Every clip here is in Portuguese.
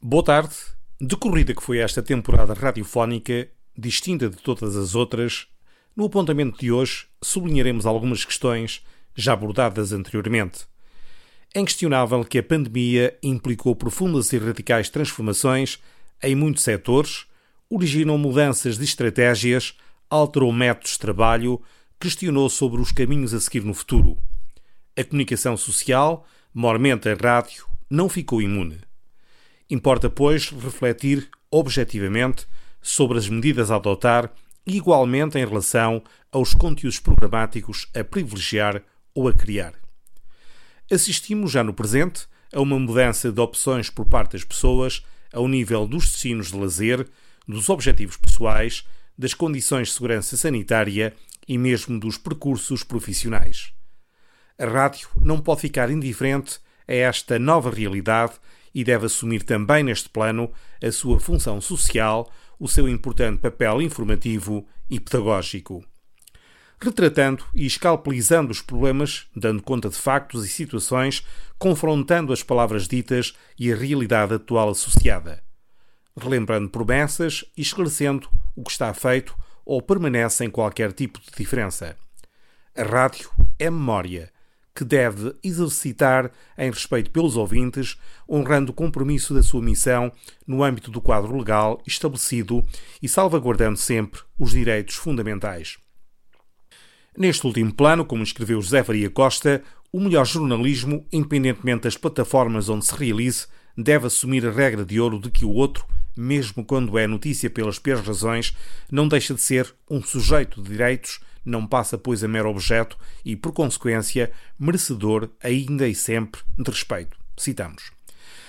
Boa tarde. Decorrida que foi esta temporada radiofónica, distinta de todas as outras, no apontamento de hoje sublinharemos algumas questões já abordadas anteriormente. É inquestionável que a pandemia implicou profundas e radicais transformações em muitos setores, originou mudanças de estratégias, alterou métodos de trabalho, questionou sobre os caminhos a seguir no futuro. A comunicação social, mormente a rádio, não ficou imune. Importa, pois, refletir objetivamente sobre as medidas a adotar, igualmente em relação aos conteúdos programáticos a privilegiar ou a criar. Assistimos já no presente a uma mudança de opções por parte das pessoas ao nível dos destinos de lazer, dos objetivos pessoais, das condições de segurança sanitária e mesmo dos percursos profissionais. A rádio não pode ficar indiferente a esta nova realidade e deve assumir também neste plano a sua função social, o seu importante papel informativo e pedagógico. Retratando e escalpelizando os problemas, dando conta de factos e situações, confrontando as palavras ditas e a realidade atual associada. Relembrando promessas e esclarecendo o que está feito ou permanece em qualquer tipo de diferença. A rádio é memória que deve exercitar em respeito pelos ouvintes, honrando o compromisso da sua missão no âmbito do quadro legal estabelecido e salvaguardando sempre os direitos fundamentais. Neste último plano, como escreveu José Faria Costa, o melhor jornalismo, independentemente das plataformas onde se realize, deve assumir a regra de ouro de que o outro, mesmo quando é notícia pelas piores razões, não deixa de ser um sujeito de direitos não passa, pois, a mero objeto e, por consequência, merecedor ainda e sempre de respeito. Citamos.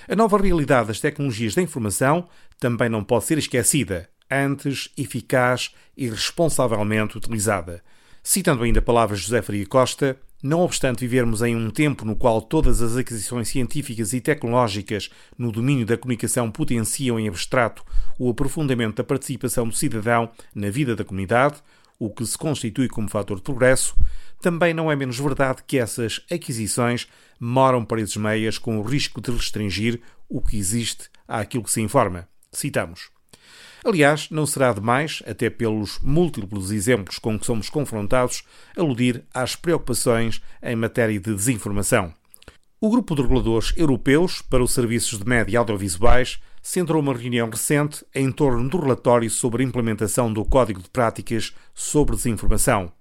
A nova realidade das tecnologias da informação também não pode ser esquecida, antes eficaz e responsavelmente utilizada. Citando ainda palavras de José Faria Costa, não obstante vivermos em um tempo no qual todas as aquisições científicas e tecnológicas no domínio da comunicação potenciam em abstrato o aprofundamento da participação do cidadão na vida da comunidade, o que se constitui como fator de progresso, também não é menos verdade que essas aquisições moram paredes meias com o risco de restringir o que existe àquilo que se informa. Citamos. Aliás, não será demais, até pelos múltiplos exemplos com que somos confrontados, aludir às preocupações em matéria de desinformação. O Grupo de Reguladores Europeus para os Serviços de Média Audiovisuais centrou uma reunião recente em torno do relatório sobre a implementação do Código de Práticas sobre Desinformação.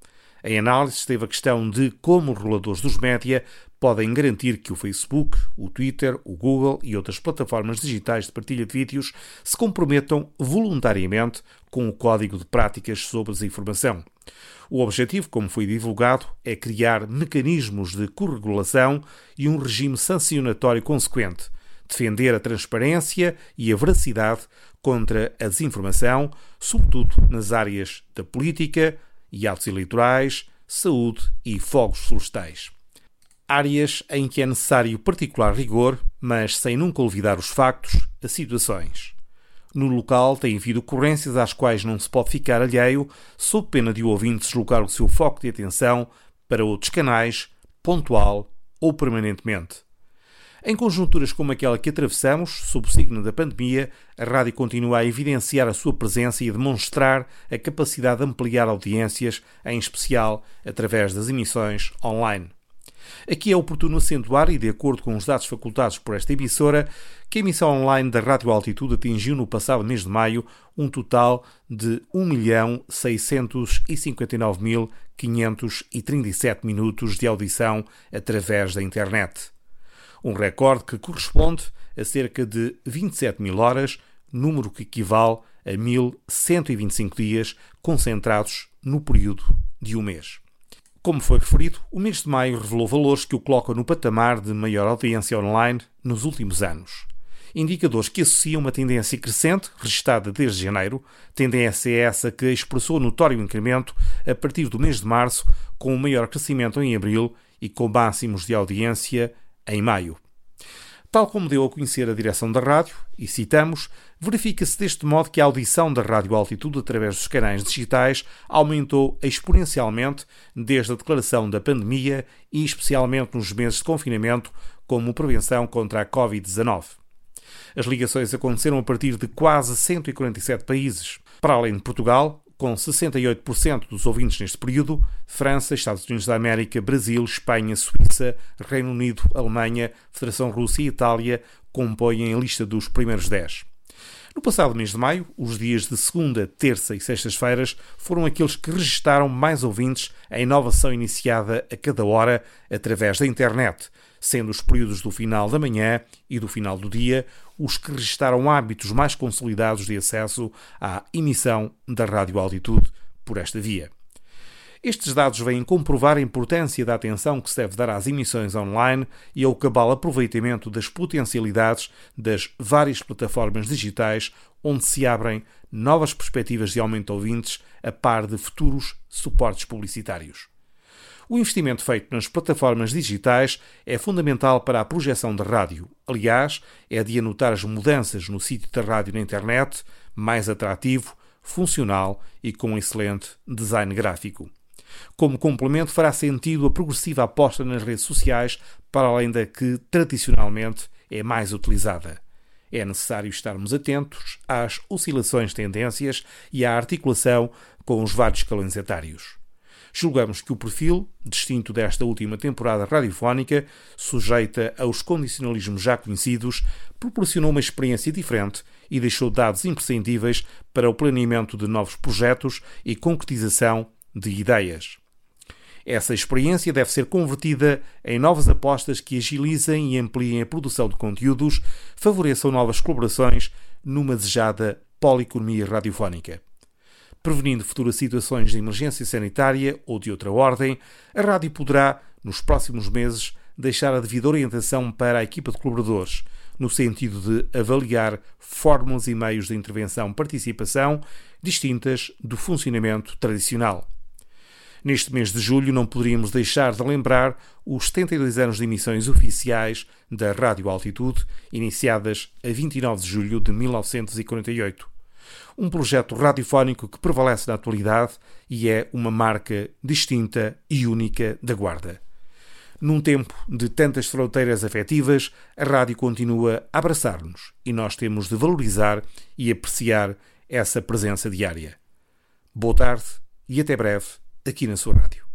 Em análise esteve a questão de como os reguladores dos média podem garantir que o Facebook, o Twitter, o Google e outras plataformas digitais de partilha de vídeos se comprometam voluntariamente com o Código de Práticas sobre Desinformação. O objetivo, como foi divulgado, é criar mecanismos de corregulação e um regime sancionatório consequente, defender a transparência e a veracidade contra a desinformação, sobretudo nas áreas da política e atos eleitorais, saúde e fogos florestais. Áreas em que é necessário particular rigor, mas sem nunca olvidar os factos, as situações. No local tem havido ocorrências às quais não se pode ficar alheio, sob pena de o ouvinte deslocar o seu foco de atenção para outros canais, pontual ou permanentemente. Em conjunturas como aquela que atravessamos, sob o signo da pandemia, a rádio continua a evidenciar a sua presença e a demonstrar a capacidade de ampliar audiências, em especial através das emissões online. Aqui é oportuno acentuar, e de acordo com os dados facultados por esta emissora, que a emissão online da Rádio Altitude atingiu no passado mês de maio um total de 1.659.537 minutos de audição através da internet um recorde que corresponde a cerca de 27 mil horas, número que equivale a 1.125 dias concentrados no período de um mês. Como foi referido, o mês de maio revelou valores que o colocam no patamar de maior audiência online nos últimos anos. Indicadores que associam uma tendência crescente, registada desde janeiro, tendência essa que expressou notório incremento a partir do mês de março, com um maior crescimento em abril e com máximos de audiência em maio. Tal como deu a conhecer a direção da rádio, e citamos, verifica-se deste modo que a audição da Rádio Altitude através dos canais digitais aumentou exponencialmente desde a declaração da pandemia e especialmente nos meses de confinamento como prevenção contra a Covid-19. As ligações aconteceram a partir de quase 147 países. Para além de Portugal, com 68% dos ouvintes neste período, França, Estados Unidos da América, Brasil, Espanha, Suíça, Reino Unido, Alemanha, Federação Rússia e Itália compõem a lista dos primeiros 10. No passado mês de maio, os dias de segunda, terça e sextas-feiras foram aqueles que registaram mais ouvintes em inovação iniciada a cada hora através da internet, sendo os períodos do final da manhã e do final do dia os que registaram hábitos mais consolidados de acesso à emissão da rádio altitude por esta via. Estes dados vêm comprovar a importância da atenção que se deve dar às emissões online e ao cabal aproveitamento das potencialidades das várias plataformas digitais onde se abrem novas perspectivas de aumento de ouvintes a par de futuros suportes publicitários. O investimento feito nas plataformas digitais é fundamental para a projeção da rádio. Aliás, é de anotar as mudanças no sítio da rádio na internet, mais atrativo, funcional e com excelente design gráfico. Como complemento, fará sentido a progressiva aposta nas redes sociais, para além da que tradicionalmente é mais utilizada. É necessário estarmos atentos às oscilações de tendências e à articulação com os vários escalões etários. Julgamos que o perfil, distinto desta última temporada radiofónica, sujeita aos condicionalismos já conhecidos, proporcionou uma experiência diferente e deixou dados imprescindíveis para o planeamento de novos projetos e concretização de ideias. Essa experiência deve ser convertida em novas apostas que agilizem e ampliem a produção de conteúdos, favoreçam novas colaborações numa desejada poleconomia radiofónica. Prevenindo futuras situações de emergência sanitária ou de outra ordem, a rádio poderá, nos próximos meses, deixar a devida orientação para a equipa de colaboradores, no sentido de avaliar fórmulas e meios de intervenção-participação distintas do funcionamento tradicional. Neste mês de julho, não poderíamos deixar de lembrar os 72 anos de emissões oficiais da Rádio Altitude, iniciadas a 29 de julho de 1948. Um projeto radiofónico que prevalece na atualidade e é uma marca distinta e única da Guarda. Num tempo de tantas fronteiras afetivas, a rádio continua a abraçar-nos e nós temos de valorizar e apreciar essa presença diária. Boa tarde e até breve aqui na sua rádio.